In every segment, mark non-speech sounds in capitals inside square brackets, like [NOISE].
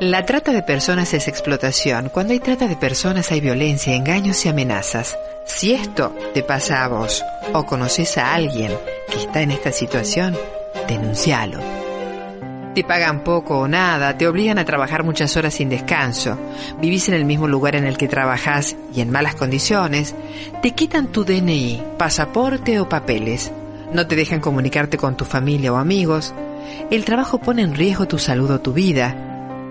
La trata de personas es explotación. Cuando hay trata de personas hay violencia, engaños y amenazas. Si esto te pasa a vos o conoces a alguien que está en esta situación, denuncialo. Te pagan poco o nada, te obligan a trabajar muchas horas sin descanso, vivís en el mismo lugar en el que trabajás y en malas condiciones, te quitan tu DNI, pasaporte o papeles, no te dejan comunicarte con tu familia o amigos, el trabajo pone en riesgo tu salud o tu vida,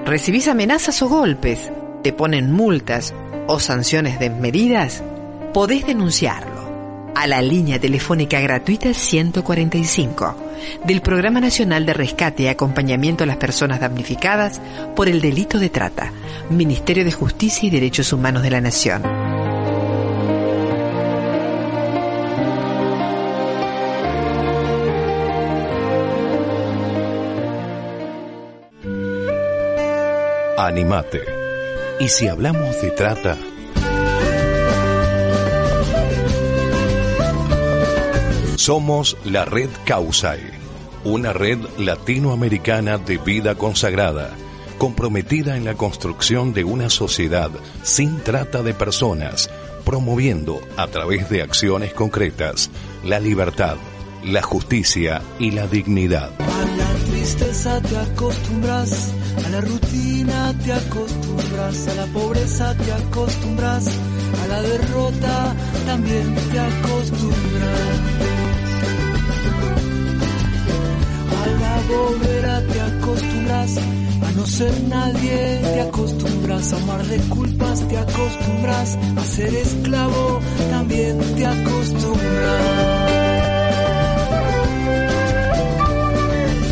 recibís amenazas o golpes, te ponen multas o sanciones desmedidas, podés denunciarlo a la línea telefónica gratuita 145 del Programa Nacional de Rescate y Acompañamiento a las Personas Damnificadas por el Delito de Trata, Ministerio de Justicia y Derechos Humanos de la Nación. Animate. Y si hablamos de trata, somos la red Causai, una red latinoamericana de vida consagrada, comprometida en la construcción de una sociedad sin trata de personas, promoviendo a través de acciones concretas la libertad, la justicia y la dignidad. Tristeza te acostumbras, a la rutina te acostumbras, a la pobreza te acostumbras, a la derrota también te acostumbras. A la bobera te acostumbras, a no ser nadie te acostumbras, a amar de culpas te acostumbras, a ser esclavo también te acostumbras.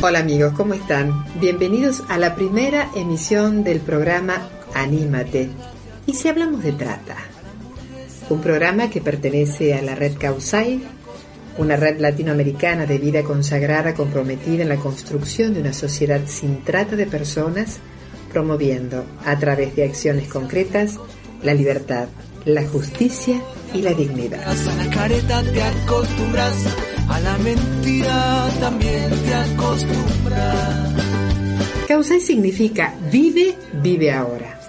Hola amigos, ¿cómo están? Bienvenidos a la primera emisión del programa Anímate. ¿Y si hablamos de trata? Un programa que pertenece a la red Causai, una red latinoamericana de vida consagrada comprometida en la construcción de una sociedad sin trata de personas, promoviendo a través de acciones concretas la libertad, la justicia y la dignidad. La a la mentira también te acostumbras. Causai significa vive, vive ahora.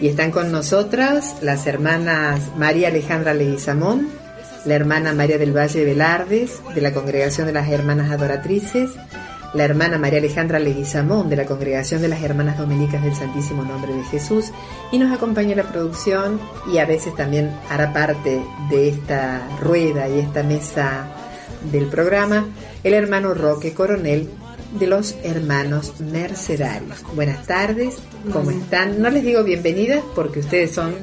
Y están con nosotras las hermanas María Alejandra Leguizamón, la hermana María del Valle Velardes, de la Congregación de las Hermanas Adoratrices, la hermana María Alejandra Leguizamón, de la Congregación de las Hermanas Dominicas del Santísimo Nombre de Jesús, y nos acompaña en la producción y a veces también hará parte de esta rueda y esta mesa del programa, el hermano Roque Coronel de los hermanos mercedarios. Buenas tardes, ¿cómo están? No les digo bienvenidas porque ustedes son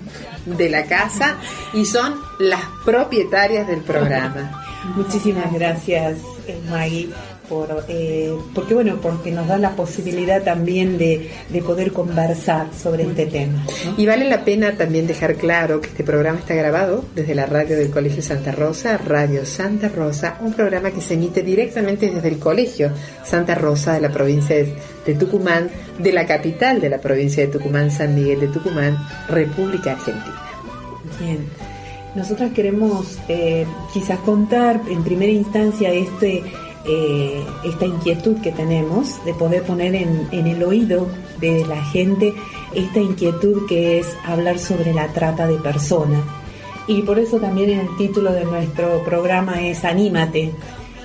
de la casa y son las propietarias del programa. [LAUGHS] Muchísimas gracias, eh, Maggie, por, eh, porque bueno, porque nos da la posibilidad también de, de poder conversar sobre este tema. ¿no? Y vale la pena también dejar claro que este programa está grabado desde la radio del Colegio Santa Rosa, Radio Santa Rosa, un programa que se emite directamente desde el Colegio Santa Rosa de la provincia de, de Tucumán, de la capital de la provincia de Tucumán, San Miguel de Tucumán, República Argentina. Bien. Nosotras queremos eh, quizás contar en primera instancia este, eh, esta inquietud que tenemos de poder poner en, en, el oído de la gente esta inquietud que es hablar sobre la trata de personas. Y por eso también el título de nuestro programa es Anímate.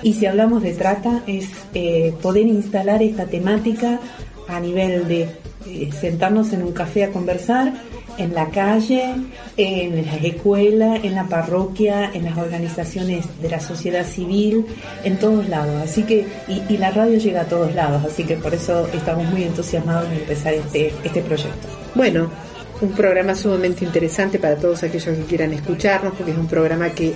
Y si hablamos de trata es eh, poder instalar esta temática a nivel de eh, sentarnos en un café a conversar en la calle, en las escuelas, en la parroquia, en las organizaciones de la sociedad civil, en todos lados. Así que, y, y, la radio llega a todos lados, así que por eso estamos muy entusiasmados en empezar este, este proyecto. Bueno, un programa sumamente interesante para todos aquellos que quieran escucharnos, porque es un programa que,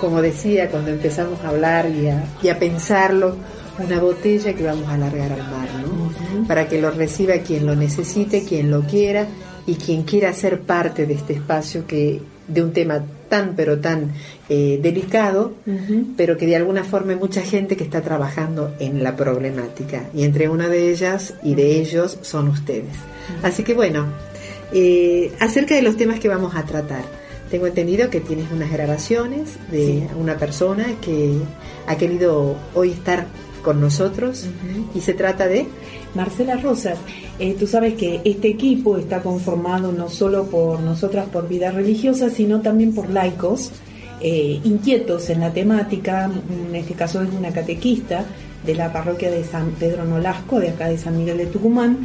como decía, cuando empezamos a hablar y a, y a pensarlo, una botella que vamos a alargar al mar, ¿no? Uh -huh. Para que lo reciba quien lo necesite, quien lo quiera y quien quiera ser parte de este espacio que de un tema tan pero tan eh, delicado, uh -huh. pero que de alguna forma hay mucha gente que está trabajando en la problemática y entre una de ellas y de ellos son ustedes. Uh -huh. Así que bueno, eh, acerca de los temas que vamos a tratar. Tengo entendido que tienes unas grabaciones de sí. una persona que ha querido hoy estar con nosotros y se trata de... Marcela Rosas, eh, tú sabes que este equipo está conformado no solo por nosotras por vida religiosa, sino también por laicos eh, inquietos en la temática, en este caso es una catequista de la parroquia de San Pedro Nolasco, de acá de San Miguel de Tucumán,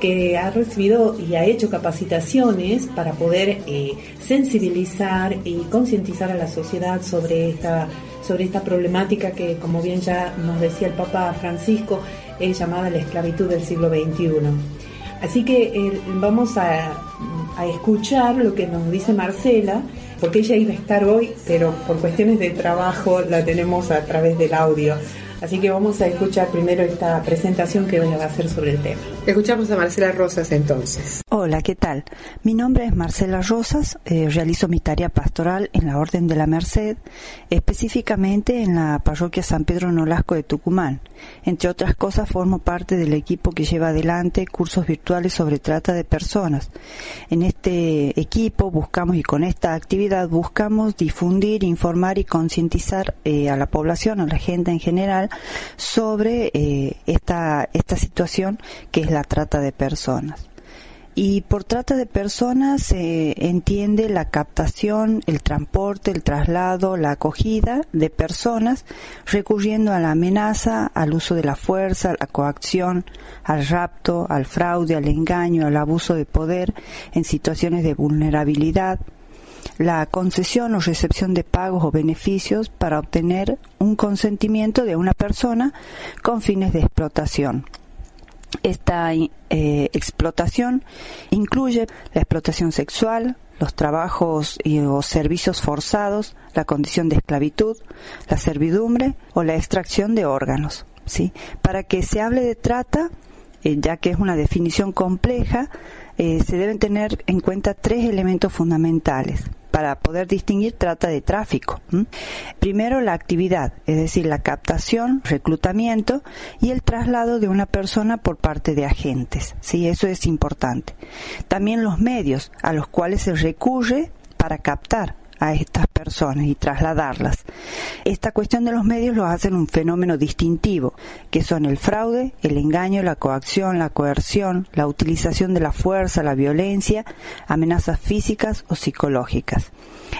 que ha recibido y ha hecho capacitaciones para poder eh, sensibilizar y concientizar a la sociedad sobre esta, sobre esta problemática que, como bien ya nos decía el Papa Francisco, es llamada la esclavitud del siglo XXI. Así que eh, vamos a, a escuchar lo que nos dice Marcela, porque ella iba a estar hoy, pero por cuestiones de trabajo la tenemos a través del audio. Así que vamos a escuchar primero esta presentación que ella va a hacer sobre el tema. Escuchamos a Marcela Rosas entonces. Hola, ¿qué tal? Mi nombre es Marcela Rosas, eh, realizo mi tarea pastoral en la Orden de la Merced, específicamente en la parroquia San Pedro Nolasco de Tucumán. Entre otras cosas, formo parte del equipo que lleva adelante cursos virtuales sobre trata de personas. En este equipo buscamos y con esta actividad buscamos difundir, informar y concientizar eh, a la población, a la gente en general, sobre eh, esta, esta situación que es la trata de personas. Y por trata de personas se entiende la captación, el transporte, el traslado, la acogida de personas recurriendo a la amenaza, al uso de la fuerza, a la coacción, al rapto, al fraude, al engaño, al abuso de poder en situaciones de vulnerabilidad, la concesión o recepción de pagos o beneficios para obtener un consentimiento de una persona con fines de explotación. Esta eh, explotación incluye la explotación sexual, los trabajos y, o servicios forzados, la condición de esclavitud, la servidumbre o la extracción de órganos. ¿sí? Para que se hable de trata, eh, ya que es una definición compleja, eh, se deben tener en cuenta tres elementos fundamentales para poder distinguir trata de tráfico. Primero, la actividad, es decir, la captación, reclutamiento y el traslado de una persona por parte de agentes. Sí, eso es importante. También los medios a los cuales se recurre para captar a estas y trasladarlas. Esta cuestión de los medios lo hacen un fenómeno distintivo, que son el fraude, el engaño, la coacción, la coerción, la utilización de la fuerza, la violencia, amenazas físicas o psicológicas.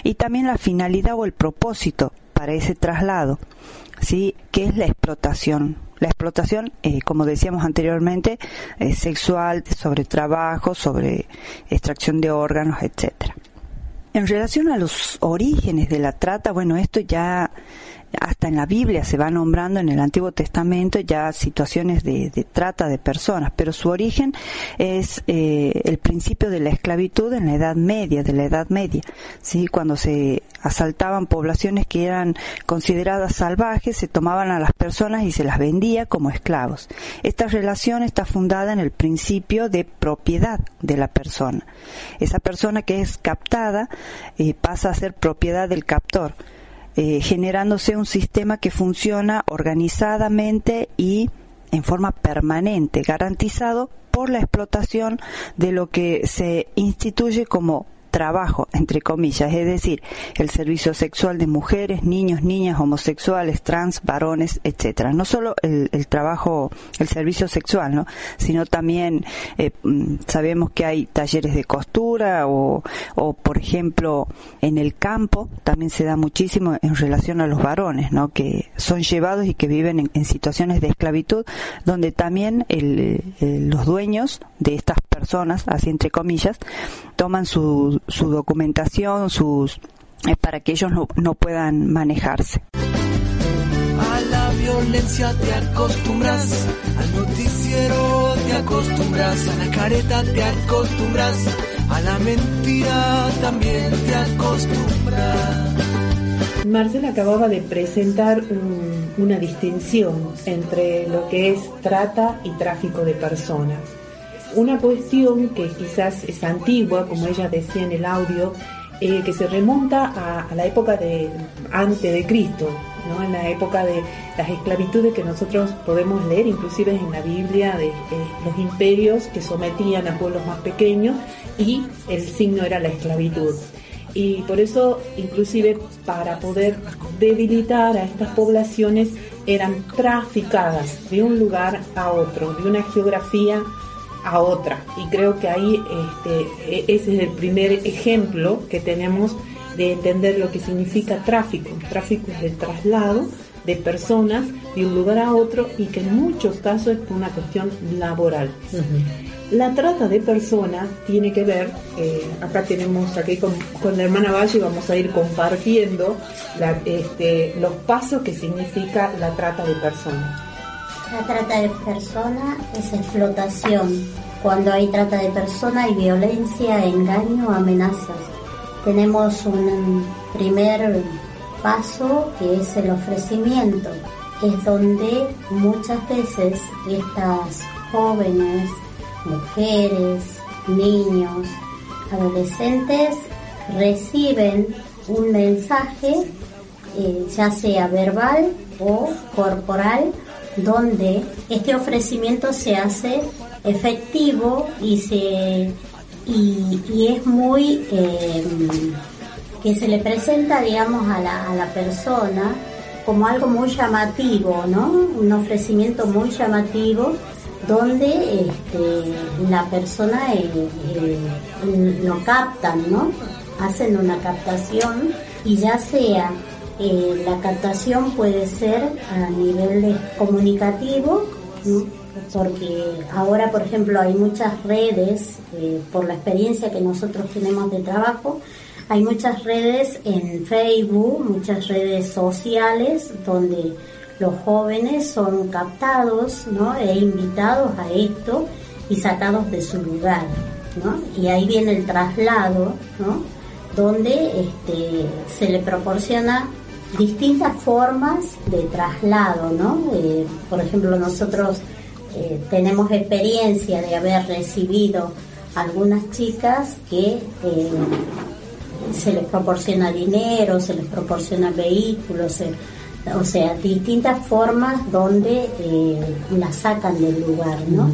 Y también la finalidad o el propósito para ese traslado, ¿sí? que es la explotación la explotación, eh, como decíamos anteriormente, es sexual, sobre trabajo, sobre extracción de órganos, etcétera. En relación a los orígenes de la trata, bueno, esto ya hasta en la Biblia se va nombrando en el Antiguo Testamento ya situaciones de, trata de personas, pero su origen es eh, el principio de la esclavitud en la Edad Media, de la Edad Media, sí, cuando se asaltaban poblaciones que eran consideradas salvajes, se tomaban a las personas y se las vendía como esclavos. Esta relación está fundada en el principio de propiedad de la persona. Esa persona que es captada eh, pasa a ser propiedad del captor. Eh, generándose un sistema que funciona organizadamente y en forma permanente, garantizado por la explotación de lo que se instituye como trabajo, entre comillas, es decir, el servicio sexual de mujeres, niños, niñas, homosexuales, trans, varones, etcétera. No solo el, trabajo, el servicio sexual, ¿no? sino también eh, mm, sabemos que hay talleres de costura o, o, por ejemplo, en el campo también se da muchísimo en relación a los varones, ¿no? que son llevados y que viven en, situaciones de esclavitud, donde también los dueños de estas personas, así entre comillas, toman su, su, documentación, sus eh, para que ellos no, no puedan manejarse. A la violencia te acostumbras, al noticiero te acostumbras, a la careta te acostumbras, a la mentira también te acostumbras. Marcela acababa de presentar una distinción entre lo que es trata y tráfico de personas una cuestión que quizás es antigua, como ella decía en el audio, eh, que se remonta a, la época de antes de Cristo, ¿no? en la época de las esclavitudes que nosotros podemos leer, inclusive en la Biblia, de, los imperios que sometían a pueblos más pequeños y el signo era la esclavitud. y por eso inclusive para poder debilitar a estas poblaciones eran traficadas de un lugar a otro, de una geografía a otra. Y creo que ahí este, e, ese es el primer ejemplo que tenemos de entender lo que significa tráfico. Tráfico es el traslado de personas de un lugar a otro y que en muchos casos es una cuestión laboral. La trata de personas tiene que ver, eh, acá tenemos aquí con, la hermana Valle vamos a ir compartiendo este, los pasos que significa la trata de personas. La trata de personas es explotación. Cuando hay trata de personas hay violencia, engaño, amenazas. Tenemos un primer paso que es el ofrecimiento. Es donde muchas veces estas jóvenes, mujeres, niños, adolescentes reciben un mensaje, eh, ya sea verbal o corporal, donde este ofrecimiento se hace efectivo y se y, es muy eh, que se le presenta digamos a la, a la persona como algo muy llamativo, ¿no? Un ofrecimiento muy llamativo donde este, la persona eh, eh, lo captan, ¿no? Hacen una captación y ya sea eh, la captación puede ser a nivel comunicativo, porque ahora, por ejemplo, hay muchas redes, por la experiencia que nosotros tenemos de trabajo, hay muchas redes en Facebook, muchas redes sociales donde los jóvenes son captados ¿no? e invitados a esto y sacados de su lugar. ¿no? Y ahí viene el traslado, ¿no? donde este, se le proporciona distintas formas de traslado. ¿no? Eh, por ejemplo, nosotros eh, tenemos experiencia de haber recibido algunas chicas que eh, se les proporciona dinero, se les proporciona vehículos, o sea, distintas formas donde eh, la sacan del lugar, ¿no?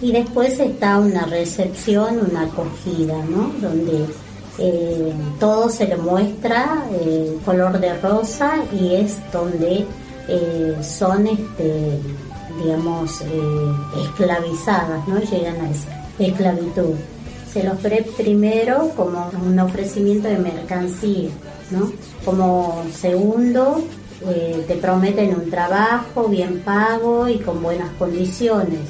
Y después está una recepción, una acogida, ¿no? Donde eh, todo se le muestra eh, color de rosa y es donde son, este, digamos, esclavizadas, ¿no? Llegan a esa esclavitud. Se los ve primero como un ofrecimiento de mercancía, ¿no? Como segundo, eh, te prometen un trabajo bien pago y con buenas condiciones.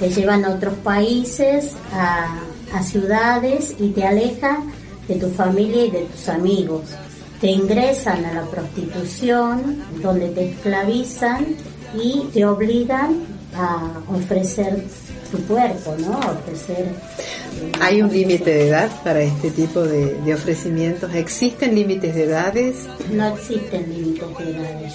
Te llevan a otros países, a, ciudades y te alejan de tu familia y de tus amigos. Te ingresan a la prostitución, donde te esclavizan y te obligan a ofrecer tu cuerpo, ¿no? A ofrecer ¿Hay un límite de edad para este tipo de, ofrecimientos? ¿Existen límites de edades? No existen límites de edades.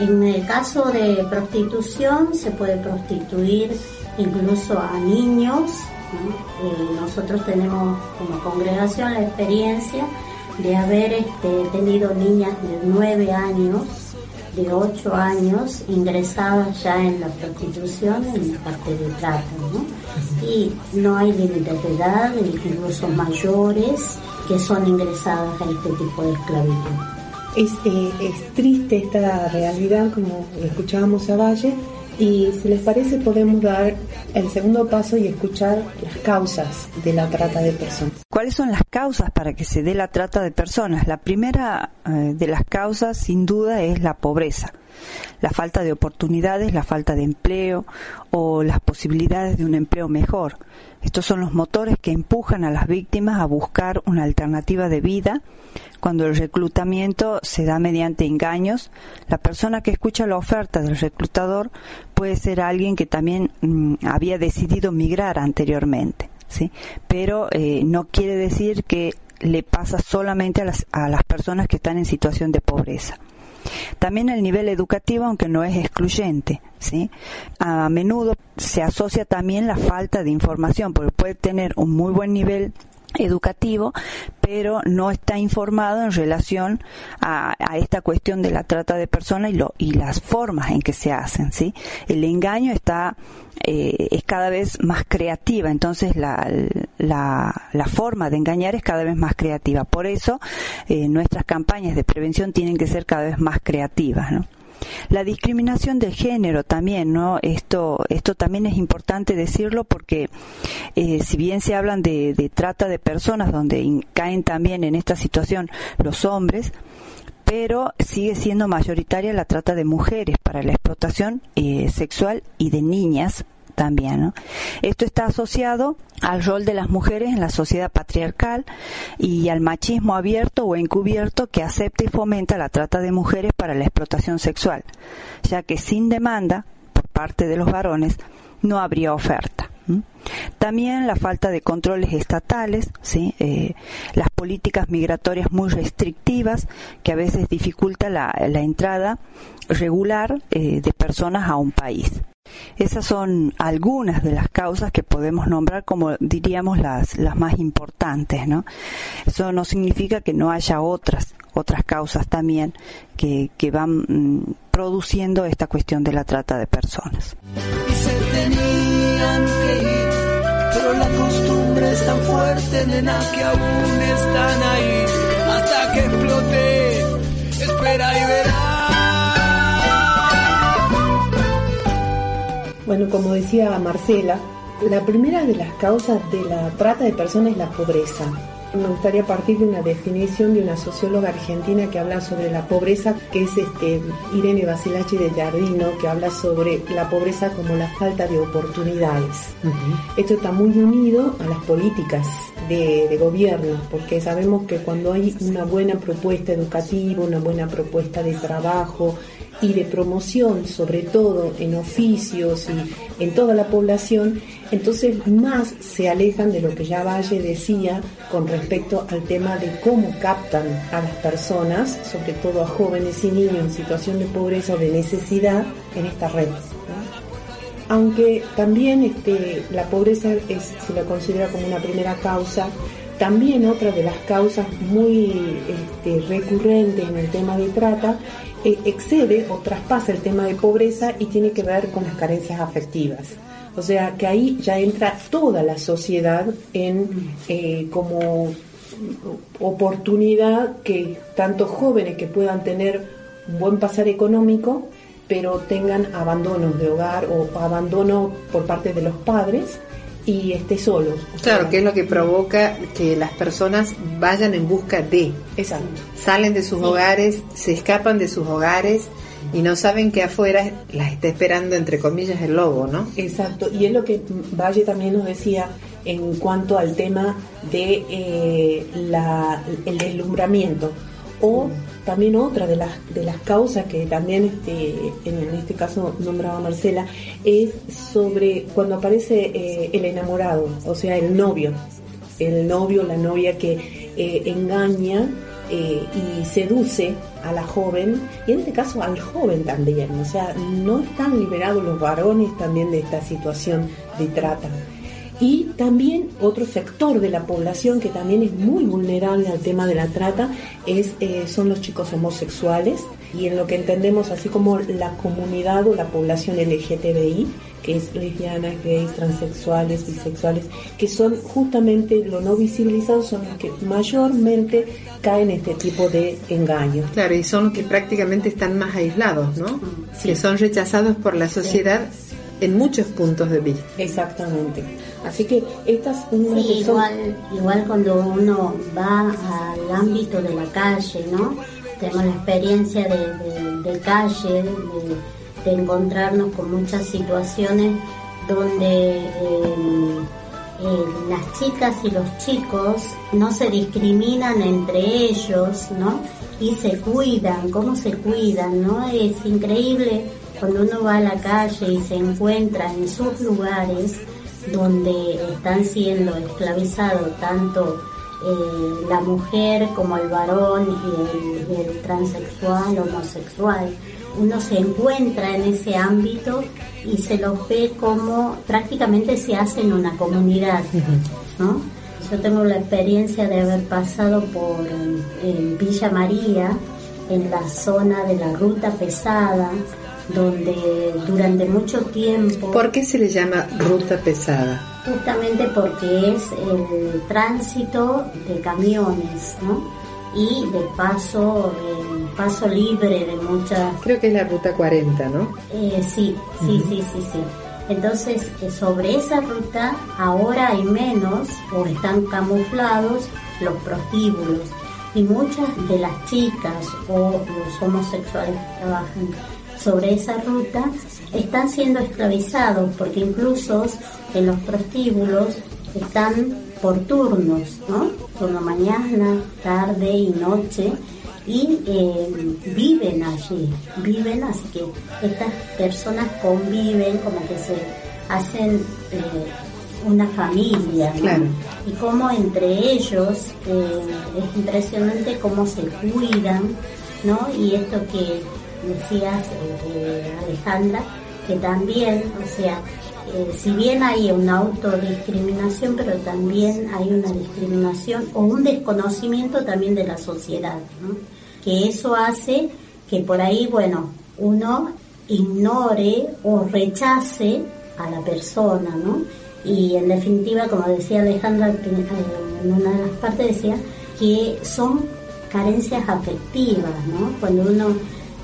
En, el caso de prostitución se puede prostituir incluso a niños. Eh, nosotros tenemos como congregación la experiencia de haber este, tenido niñas de 9 años de 8 años ingresadas ya en la prostitución en la parte de trata, ¿no? Y no hay límites de edad, incluso mayores que son ingresadas a este tipo de esclavitud. Es, eh, es triste esta realidad, como escuchábamos a Valle, y si les parece podemos dar el segundo paso y escuchar las causas de la trata de personas. ¿Cuáles son las causas para que se dé la trata de personas? La primera eh, de las causas sin duda es la pobreza, la falta de oportunidades, la falta de empleo o las posibilidades de un empleo mejor. Estos son los motores que empujan a las víctimas a buscar una alternativa de vida. Cuando el reclutamiento se da mediante engaños, la persona que escucha la oferta del reclutador puede ser alguien que también mm, había decidido migrar anteriormente, ¿sí? Pero eh, no quiere decir que le pasa solamente a las, a las personas que están en situación de pobreza. También el nivel educativo, aunque no es excluyente, ¿sí? A menudo se asocia también la falta de información, porque puede tener un muy buen nivel educativo, pero no está informado en relación a, esta cuestión de la trata de personas y, lo, y las formas en que se hacen, ¿sí? El engaño está, eh, es cada vez más creativa, entonces la, la, forma de engañar es cada vez más creativa. Por eso eh, nuestras campañas de prevención tienen que ser cada vez más creativas, ¿no? La discriminación de género también, ¿no? Esto, esto también es importante decirlo porque eh, si bien se hablan de, trata de personas donde caen también en esta situación los hombres, pero sigue siendo mayoritaria la trata de mujeres para la explotación eh, sexual y de niñas también. Esto está asociado al rol de las mujeres en la sociedad patriarcal y al machismo abierto o encubierto que acepta y fomenta la trata de mujeres para la explotación sexual, ya que sin demanda por parte de los varones no habría oferta. También la falta de controles estatales. Eh, las políticas migratorias muy restrictivas que a veces dificulta la, entrada regular eh, de personas a un país. Esas son algunas de las causas que podemos nombrar como diríamos las, las más importantes, ¿no? Eso no significa que no haya otras, otras causas también que, que van mm, produciendo esta cuestión de la trata de personas. Pero la costumbre es tan fuerte, nena, que aún están ahí hasta que explote. Espera y verás. Bueno, como decía Marcela, la primera de las causas de la trata de personas es la pobreza. Me gustaría partir de una definición de una socióloga argentina que habla sobre la pobreza, que es este, Irene Basilachi de Jardino, que habla sobre la pobreza como la falta de oportunidades. Esto está muy unido a las políticas de, de, gobierno, porque sabemos que cuando hay una buena propuesta educativa, una buena propuesta de trabajo, y de promoción, sobre todo en oficios y en toda la población, entonces más se alejan de lo que ya Valle decía con respecto al tema de cómo captan a las personas, sobre todo a jóvenes y niños en situación de pobreza o de necesidad en esta red. Aunque también este, la pobreza se la considera como una primera causa, también otra de las causas muy este, recurrentes en el tema de trata eh, excede o traspasa el tema de pobreza y tiene que ver con las carencias afectivas. O sea que ahí ya entra toda la sociedad en eh, como oportunidad que tanto jóvenes que puedan tener un buen pasar económico, pero tengan abandonos de hogar o abandono por parte de los padres y esté solos. Claro, que es lo que provoca que las personas vayan en busca de. Exacto. Salen de sus hogares, se escapan de sus hogares y no saben que afuera las está esperando, entre comillas, el lobo, ¿no? Exacto. Y es lo que Valle también nos decía en cuanto al tema de eh, la, el deslumbramiento o también otra de las, de las causas que también este, en, este caso nombraba Marcela es sobre cuando aparece eh, el enamorado, o sea, el novio, el novio, la novia que eh, engaña eh, y seduce a la joven y en este caso al joven también, o sea, no están liberados los varones también de esta situación de trata. Y también otro sector de la población que también es muy vulnerable al tema de la trata es, eh, son los chicos homosexuales y en lo que entendemos así como la comunidad o la población LGTBI, que es lesbianas, gays, transexuales, bisexuales, que son justamente lo no visibilizados, son los que mayormente caen en este tipo de engaños. Claro, y son los que prácticamente están más aislados, ¿no? Que son rechazados por la sociedad en muchos puntos de vista. Exactamente. Así que estas sí, igual, igual cuando uno va al ámbito de la calle, ¿no? Tenemos la experiencia de, calle, de, encontrarnos con muchas situaciones donde eh, eh, las chicas y los chicos no se discriminan entre ellos, ¿no? Y se cuidan, ¿cómo se cuidan, no? Es increíble cuando uno va a la calle y se encuentra en sus lugares donde están siendo esclavizados tanto eh, la mujer como el varón y el, transexual, homosexual, uno se encuentra en ese ámbito y se los ve como prácticamente se hacen una comunidad, ¿no? Yo tengo la experiencia de haber pasado por en Villa María, en la zona de la ruta pesada, donde durante mucho tiempo... ¿Por qué se le llama ruta pesada? Justamente porque es el tránsito de camiones, ¿no? Y de paso, paso libre de muchas... Creo que es la ruta 40, ¿no? Eh, sí, sí, sí, sí, sí. Entonces, eh, sobre esa ruta ahora hay menos o están camuflados los prostíbulos y muchas de las chicas o los homosexuales que trabajan sobre esa ruta están siendo esclavizados porque incluso en los prostíbulos están por turnos, ¿no? Turno mañana, tarde y noche y eh, viven allí, viven, así que estas personas conviven como que se hacen eh, una familia, ¿no? Y como entre ellos eh, es impresionante cómo se cuidan, ¿no? Y esto que decías, Alejandra, que también, o sea, si bien hay una autodiscriminación, pero también hay una discriminación o un desconocimiento también de la sociedad, ¿no? que eso hace que por ahí, bueno, uno ignore o rechace a la persona, ¿no? Y en definitiva, como decía Alejandra eh, en una de las partes, decía que son carencias afectivas, ¿no? Cuando uno,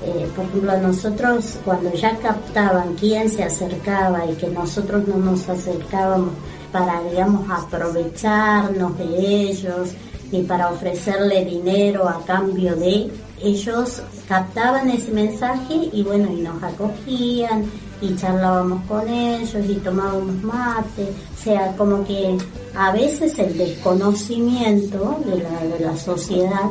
eh, por ejemplo, nosotros cuando ya captaban quién se acercaba y que nosotros no nos acercábamos para, digamos, aprovecharnos de ellos, ni para ofrecerle dinero a cambio de ellos captaban ese mensaje y bueno, y nos acogían y charlábamos con ellos y tomábamos mate, o sea, como que a veces el desconocimiento de la, de la sociedad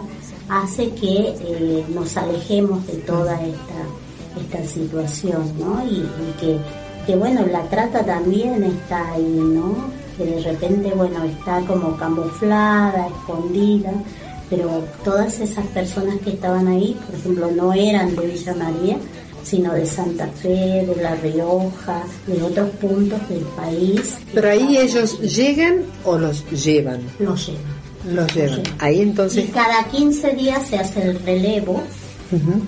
hace que eh, nos alejemos de toda esta, esta situación, ¿no? Y, y que, que bueno, la trata también está ahí, ¿no? que de repente, bueno, está como camuflada, escondida, pero todas esas personas que estaban ahí, por ejemplo, no eran de Villa María, sino de Santa Fe, de La Rioja, de otros puntos del país. Pero ahí ellos llegan o los llevan? Los llevan. Los llevan. Ahí entonces... Y cada 15 días se hace el relevo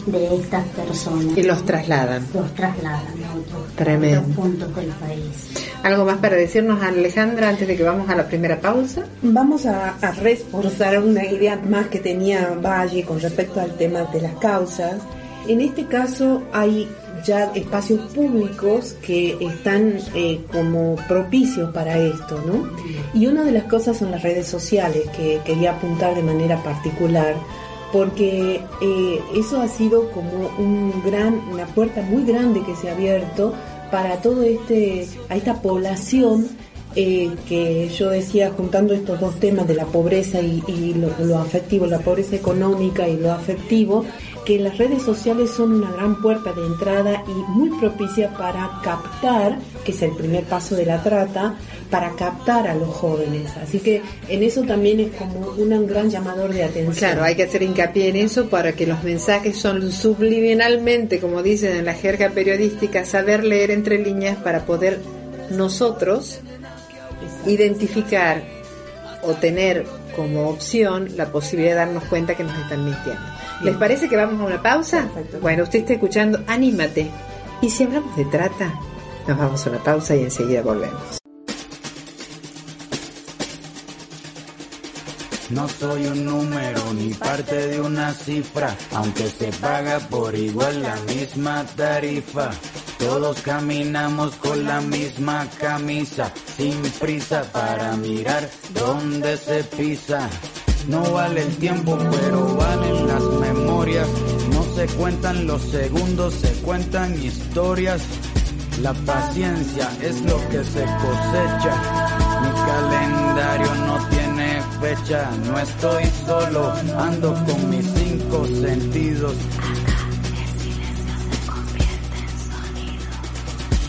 de estas personas. Y los trasladan. Los trasladan a otros, puntos del país. ¿Algo más para decirnos, Alejandra, antes de que vamos a la primera pausa? Vamos a, reforzar una idea más que tenía Valle con respecto al tema de las causas. En este caso hay ya espacios públicos que están eh, como propicios para esto, ¿no? Y una de las cosas son las redes sociales que quería apuntar de manera particular porque eh, eso ha sido como un gran, una puerta muy grande que se ha abierto para todo este, a esta población eh, que yo decía, juntando estos dos temas de la pobreza y, lo, afectivo, la pobreza económica y lo afectivo, que las redes sociales son una gran puerta de entrada y muy propicia para captar, que es el primer paso de la trata, para captar a los jóvenes. Así que en eso también es como un gran llamador de atención. Claro, hay que hacer hincapié en eso para que los mensajes son subliminalmente, como dicen en la jerga periodística, saber leer entre líneas para poder nosotros identificar o tener como opción la posibilidad de darnos cuenta que nos están mintiendo. ¿Les parece que vamos a una pausa? Bueno, usted está escuchando Anímate. Y si hablamos de trata, nos vamos a una pausa y enseguida volvemos. No soy un número ni parte de una cifra, aunque se paga por igual la misma tarifa. Todos caminamos con la misma camisa, sin prisa para mirar dónde se pisa. No vale el tiempo, pero valen las memorias. No se cuentan los segundos, se cuentan historias. La paciencia es lo que se cosecha. Mi calendario no tiene fecha, no estoy solo, ando con mis cinco sentidos.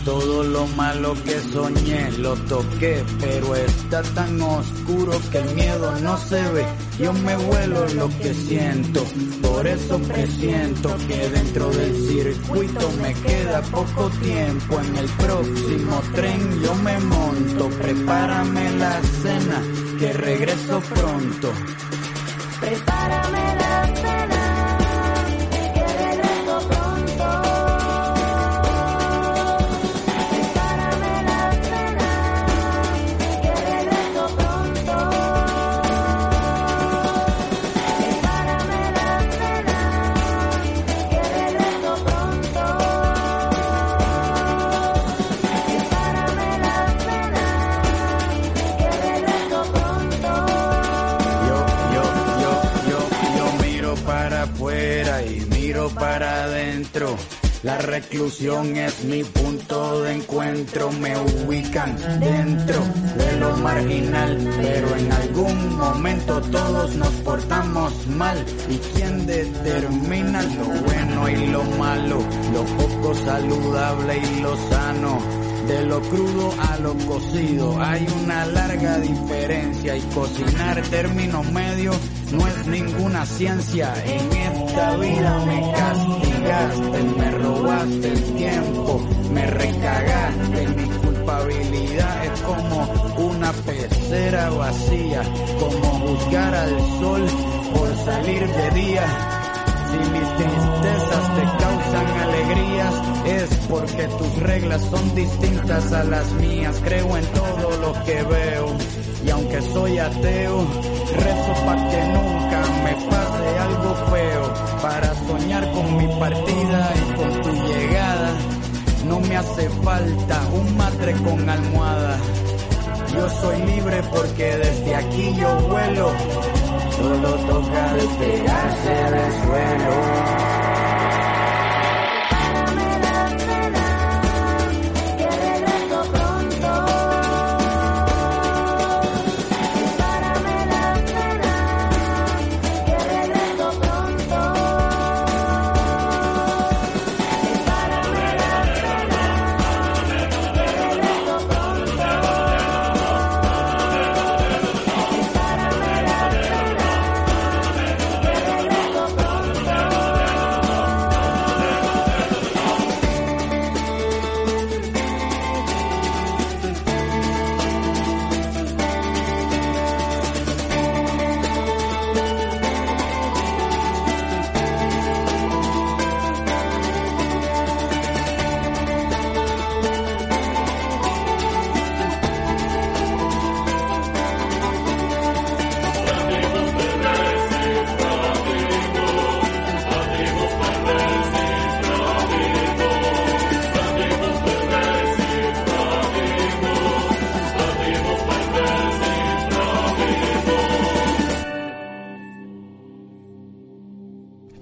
Todo lo malo que soñé lo toqué, pero está tan oscuro que el miedo no se ve. Yo me vuelo lo que siento, por eso presiento que dentro del circuito me queda poco tiempo. En el próximo tren yo me monto, prepárame la cena, que regreso pronto. Prepárame la La reclusión es mi punto de encuentro, me ubican dentro de lo marginal, pero en algún momento todos nos portamos mal. ¿Y quién determina lo bueno y lo malo, lo poco saludable y lo sano? De lo crudo a lo cocido hay una larga diferencia y cocinar término medio no es ninguna ciencia. En esta vida me castigaste, me robaste el tiempo, me recagaste. Mi culpabilidad es como una pecera vacía, como juzgar al sol por salir de día. Si mis tristezas te causan alegrías, es porque tus reglas son distintas a las mías. Creo en todo lo que veo y aunque soy ateo, rezo para que nunca me pase algo feo. Para soñar con mi partida y con tu llegada, no me hace falta un matre con almohada. Yo soy libre porque desde aquí yo vuelo. Solo toca despegarse del suelo.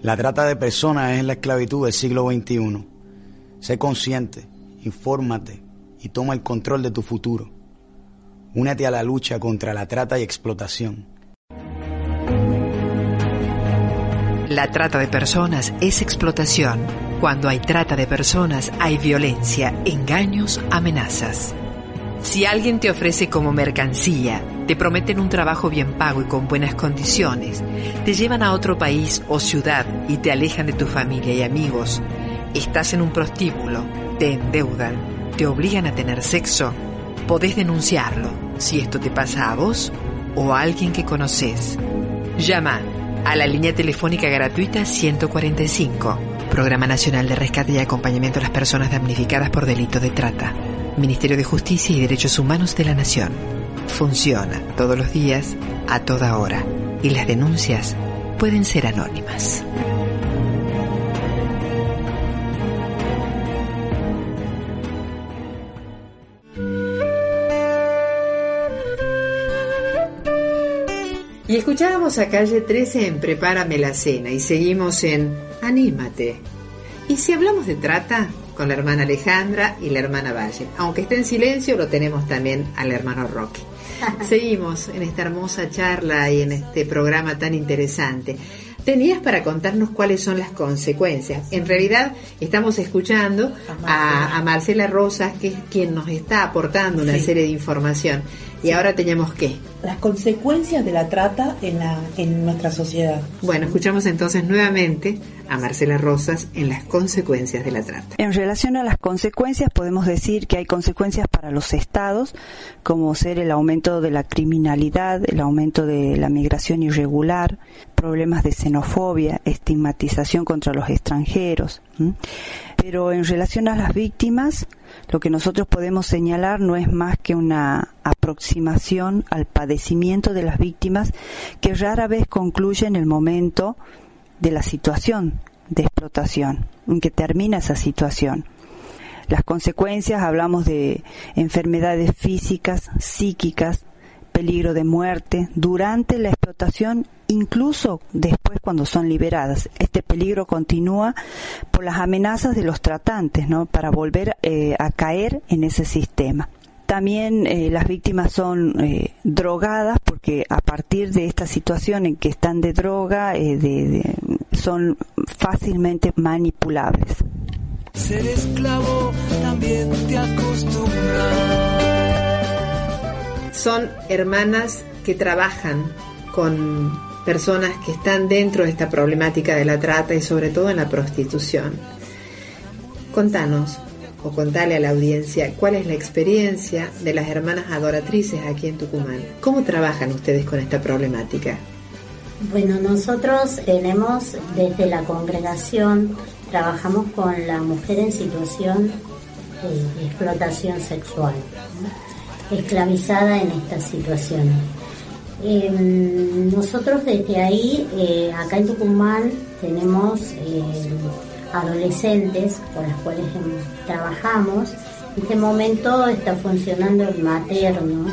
La trata de personas es la esclavitud del siglo XXI. Sé consciente, infórmate y toma el control de tu futuro. Únete a la lucha contra la trata y explotación. La trata de personas es explotación. Cuando hay trata de personas hay violencia, engaños, amenazas. Si alguien te ofrece como mercancía, te prometen un trabajo bien pago y con buenas condiciones, te llevan a otro país o ciudad y te alejan de tu familia y amigos, estás en un prostíbulo, te endeudan, te obligan a tener sexo, podés denunciarlo si esto te pasa a vos o a alguien que conoces. Llama a la línea telefónica gratuita 145, Programa Nacional de Rescate y Acompañamiento a las Personas Damnificadas por Delito de Trata. Ministerio de Justicia y Derechos Humanos de la Nación. Funciona todos los días, a toda hora, y las denuncias pueden ser anónimas. Y escuchábamos a calle 13 en Prepárame la cena y seguimos en Anímate. Y si hablamos de trata, con la hermana Alejandra y la hermana Valle. Aunque esté en silencio, lo tenemos también al hermano Roque. [LAUGHS] Seguimos en esta hermosa charla y en este programa tan interesante. tenías para contarnos cuáles son las consecuencias. En realidad estamos escuchando a, a Marcela Rosas, que es quien nos está aportando una Sí. serie de información. Y ahora tenemos que. Las consecuencias de la trata en, la, en nuestra sociedad. Bueno, escuchamos entonces nuevamente a Marcela Rosas en las consecuencias de la trata. En relación a las consecuencias, podemos decir que hay consecuencias para los estados, como ser el aumento de la criminalidad, el aumento de la migración irregular, problemas de xenofobia, estigmatización contra los extranjeros. Pero en relación a las víctimas, lo que nosotros podemos señalar no es más que una aproximación al padecimiento de las víctimas que rara vez concluye en el momento de la situación de explotación, en que termina esa situación. Las consecuencias, hablamos de enfermedades físicas, psíquicas, peligro de muerte durante la explotación, incluso después cuando son liberadas. Este peligro continúa por las amenazas de los tratantes, ¿no? Para volver eh, a caer en ese sistema. También eh, las víctimas son eh, drogadas porque a partir de esta situación en que están de droga son fácilmente manipulables. Ser esclavo también te acostumbra. Son hermanas que trabajan con personas que están dentro de esta problemática de la trata y sobre todo en la prostitución. Contanos o contale a la audiencia cuál es la experiencia de las hermanas adoratrices aquí en Tucumán. ¿Cómo trabajan ustedes con esta problemática? Bueno, nosotros tenemos desde la congregación, trabajamos con la mujer en situación de, de explotación sexual. Esclavizada en estas situaciones. Eh, nosotros desde ahí, eh, acá en Tucumán, tenemos eh, adolescentes con las cuales em, trabajamos. En este momento está funcionando el materno,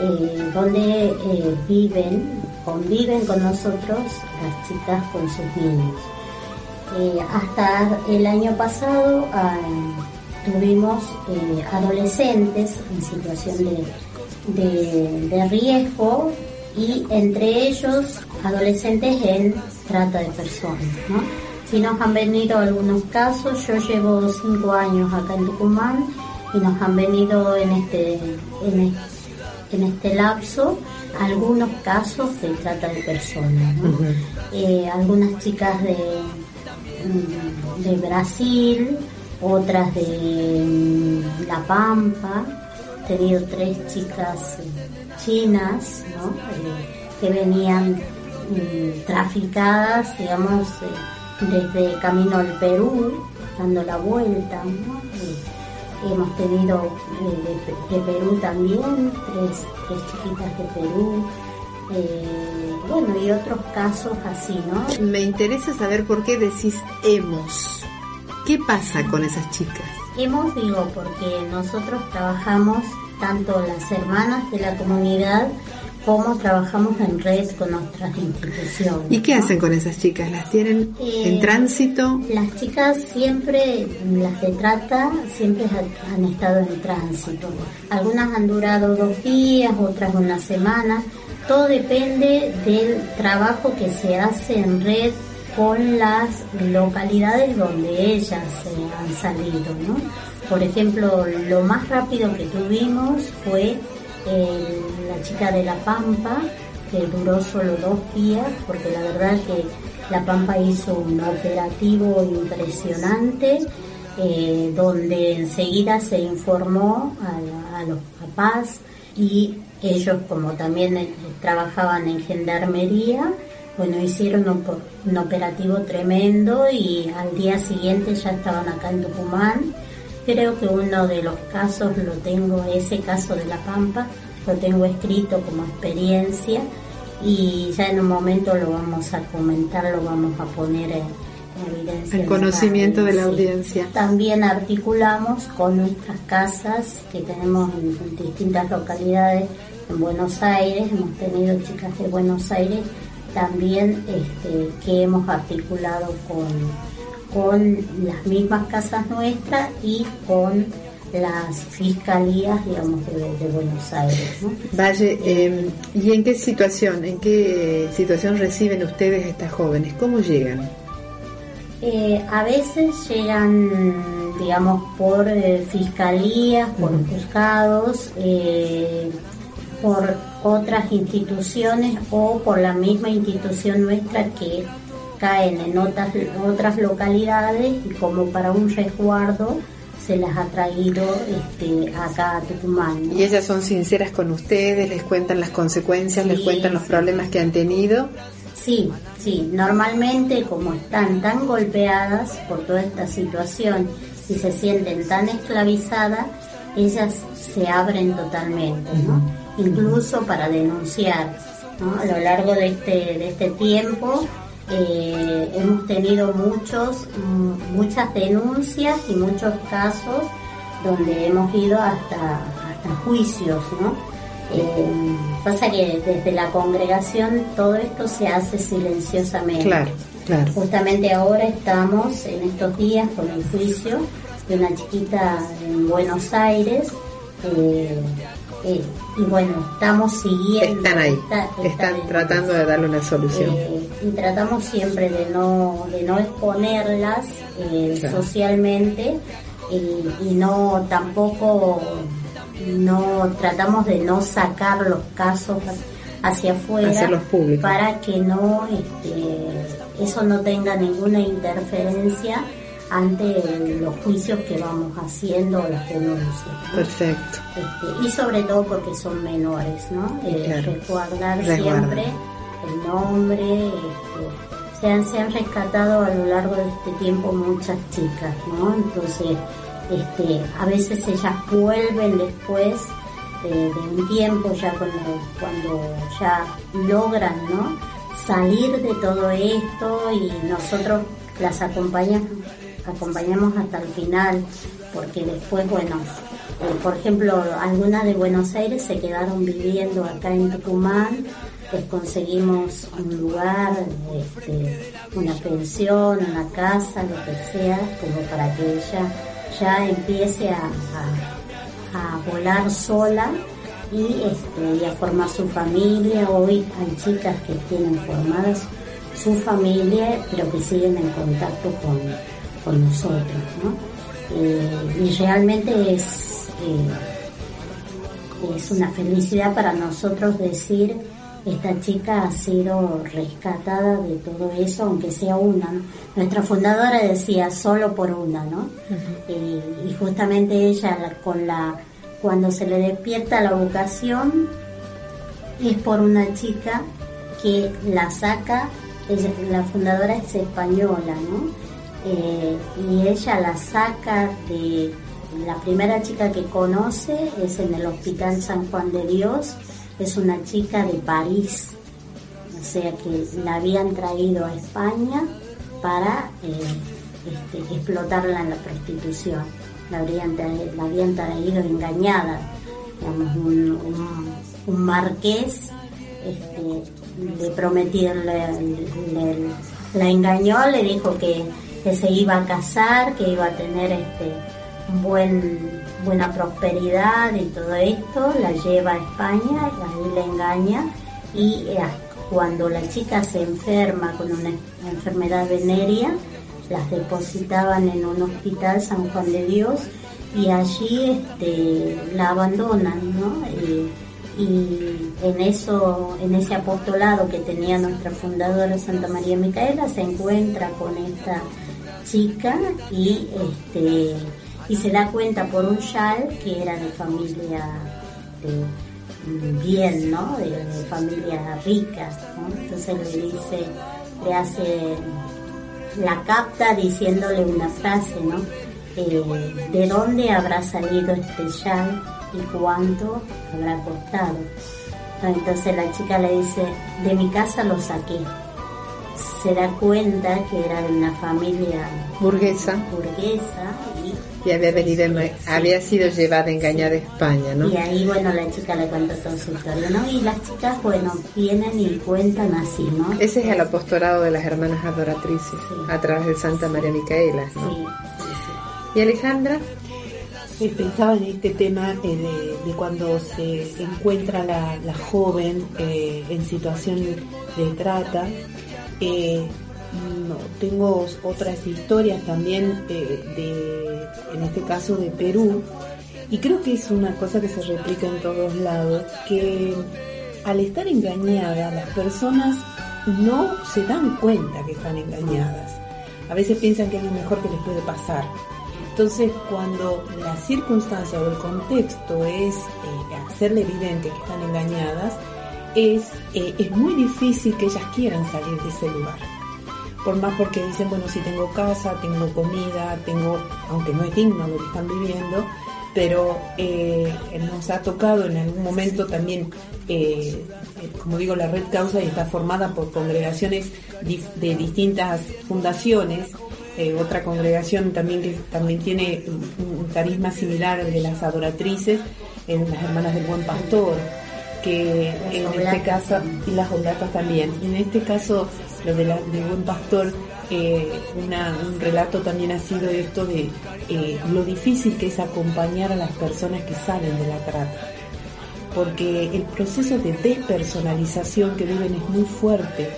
eh, donde viven, conviven con nosotros las chicas con sus niños. Hasta el año pasado ah, tuvimos eh, adolescentes en situación de, de- de riesgo y entre ellos adolescentes en trata de personas. ¿no? Sí nos han venido algunos casos, yo llevo cinco años acá en Tucumán y nos han venido en este, en en este lapso algunos casos de trata de personas. ¿no? Eh, algunas chicas de, mm, de Brasil, otras de La Pampa, he tenido tres chicas chinas ¿no? Eh, que venían mm, traficadas, digamos, eh, desde camino al Perú, dando la vuelta. ¿no? Eh, hemos tenido eh, de, de Perú también, tres, tres chiquitas de Perú. eh, bueno, y otros casos así, ¿no? Me interesa saber por qué decís hemos. ¿Qué pasa con esas chicas? Hemos, digo, porque nosotros trabajamos tanto las hermanas de la comunidad como trabajamos en red con otras instituciones. ¿Y qué ¿no? hacen con esas chicas? ¿Las tienen Eh, en tránsito? Las chicas siempre, las de trata, siempre ha- han estado en tránsito. Algunas han durado dos días, otras una semana. Todo depende del trabajo que se hace en red con las localidades donde ellas eh, han salido. Por ejemplo, lo más rápido que tuvimos fue eh, la chica de La Pampa, que duró solo dos días, porque la verdad que La Pampa hizo un operativo impresionante, eh, donde enseguida se informó a, a los papás y ellos como también eh, trabajaban en gendarmería, bueno, hicieron un, operativo tremendo y al día siguiente ya estaban acá en Tucumán. Creo que uno de los casos lo tengo, ese caso de La Pampa, lo tengo escrito como experiencia y ya en un momento lo vamos a comentar, lo vamos a poner en, en evidencia. El en conocimiento de la audiencia. También articulamos con nuestras casas que tenemos en, en distintas localidades en Buenos Aires, hemos tenido chicas de Buenos Aires también este, que hemos articulado con, con las mismas casas nuestras y con las fiscalías, digamos, de, de Buenos Aires. ¿no? Valle, eh, ¿y en qué situación, en qué situación reciben ustedes a estas jóvenes? ¿Cómo llegan? Eh, a veces llegan, digamos, por eh, fiscalías, por juzgados, eh, por otras instituciones o por la misma institución nuestra que caen en otras, otras localidades y como para un resguardo se las ha traído este, acá a Tucumán. ¿no? Y ellas son sinceras con ustedes, les cuentan las consecuencias, les cuentan los problemas que han tenido. Sí, sí, normalmente como están tan golpeadas por toda esta situación y se sienten tan esclavizadas, ellas se abren totalmente, ¿no? Incluso para denunciar, ¿no? A lo largo de este, de este tiempo eh, hemos tenido muchos, mm, muchas denuncias y muchos casos donde hemos ido hasta, hasta juicios, ¿no? Eh, pasa que desde la congregación todo esto se hace silenciosamente. Claro, claro. Justamente ahora estamos en estos días con el juicio de una chiquita en Buenos Aires. eh, eh, y bueno, estamos siguiendo. Están ahí, están tratando de darle una solución. Eh, y tratamos siempre de no, de no exponerlas eh, Claro. socialmente y no tampoco no tratamos de no sacar los casos hacia afuera para que no este, eso no tenga ninguna interferencia ante los juicios que vamos haciendo o las denuncias. ¿no? Perfecto. Este, y sobre todo porque son menores, ¿no? Eh, Claro. Resguardar siempre el nombre. este, se, han, se han rescatado a lo largo de este tiempo muchas chicas, ¿no? Entonces, este, a veces ellas vuelven después de, de un tiempo, ya cuando, cuando ya logran, ¿no? Salir de todo esto y nosotros las acompañamos, acompañamos hasta el final, porque después, bueno, eh, por ejemplo, algunas de Buenos Aires se quedaron viviendo acá en Tucumán, les conseguimos un lugar, este, una pensión, una casa, lo que sea, como para que ella ya empiece a, a- a volar sola y, este, y a formar su familia. Hoy hay chicas que tienen formadas su familia, pero que siguen en contacto con, con nosotros, ¿no? Eh, y realmente es, eh, es una felicidad para nosotros decir esta chica ha sido rescatada de todo eso, aunque sea una. ¿no? Nuestra fundadora decía solo por una, ¿no? Eh, y justamente ella la- con la cuando se le despierta la vocación es por una chica que la saca, ella- la fundadora es española, ¿no? Eh, y ella la saca de la primera chica que conoce es en el Hospital San Juan de Dios, es una chica de París, o sea que la habían traído a España para eh, este, explotarla en la prostitución. La, habían traído engañada, digamos, un, un- marqués este, le- le- la engañó, le dijo que, que se iba a casar, que iba a tener este, buena prosperidad y todo esto, la lleva a España, ahí la engaña y eh, cuando la chica se enferma con una enfermedad venérea, las depositaban en un hospital San Juan de Dios y allí este, la abandonan, ¿no? Y, y en eso, en ese apostolado que tenía nuestra fundadora Santa María Micaela, se encuentra con esta chica y este y se da cuenta por un chal que era de familia de, bien, ¿no? De, de familia rica, ¿no? Entonces le dice, le hace, la capta diciéndole una frase, ¿no? Eh, ¿De dónde habrá salido este chal y cuánto habrá costado? Entonces la chica le dice, de mi casa lo saqué. Se da cuenta que era de una familia Burguesa. burguesa y Y había venido, en- había sido llevada engañada a España, ¿no? Y ahí, bueno, la chica le cuenta toda su historia, ¿no? Y las chicas, bueno, vienen y cuentan así, ¿no? Ese es el apostolado de las hermanas adoratrices, Sí. a través de Santa María Micaela, ¿no? Sí, sí, ¿Y Alejandra? Pensaba en este tema eh, de, de cuando se encuentra la, la joven eh, en situación de trata. No, tengo otras historias también eh, de, en este caso de Perú, y creo que es una cosa que se replica en todos lados, que al estar engañadas las personas no se dan cuenta que están engañadas. A veces piensan que es lo mejor que les puede pasar. Entonces, cuando la circunstancia o el contexto es eh, hacerle evidente que están engañadas, es, eh, es muy difícil que ellas quieran salir de ese lugar. Por más porque dicen, bueno, si tengo casa, tengo comida, tengo, aunque no es digno lo que están viviendo, pero eh, nos ha tocado en algún momento también, eh, como digo, la red causa y está formada por congregaciones de distintas fundaciones. Otra congregación también que también tiene un, un carisma similar al de las adoratrices, en las hermanas del buen pastor, que Las en este caso, y las oblatas también. En este caso, lo de la, de buen pastor, eh, una- un relato también ha sido esto de eh, lo difícil que es acompañar a las personas que salen de la trata. Porque el proceso de despersonalización que viven es muy fuerte.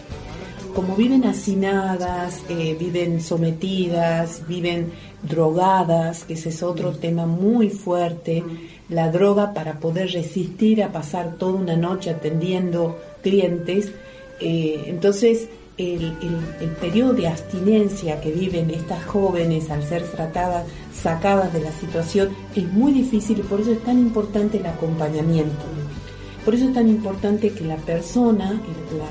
Como viven hacinadas, eh, viven sometidas, viven drogadas, que ese es otro tema muy fuerte, la droga para poder resistir a pasar toda una noche atendiendo clientes. eh, entonces, el, el- el periodo de abstinencia que viven estas jóvenes al ser tratadas, sacadas de la situación, es muy difícil y por eso es tan importante el acompañamiento. Por eso es tan importante que la persona, la,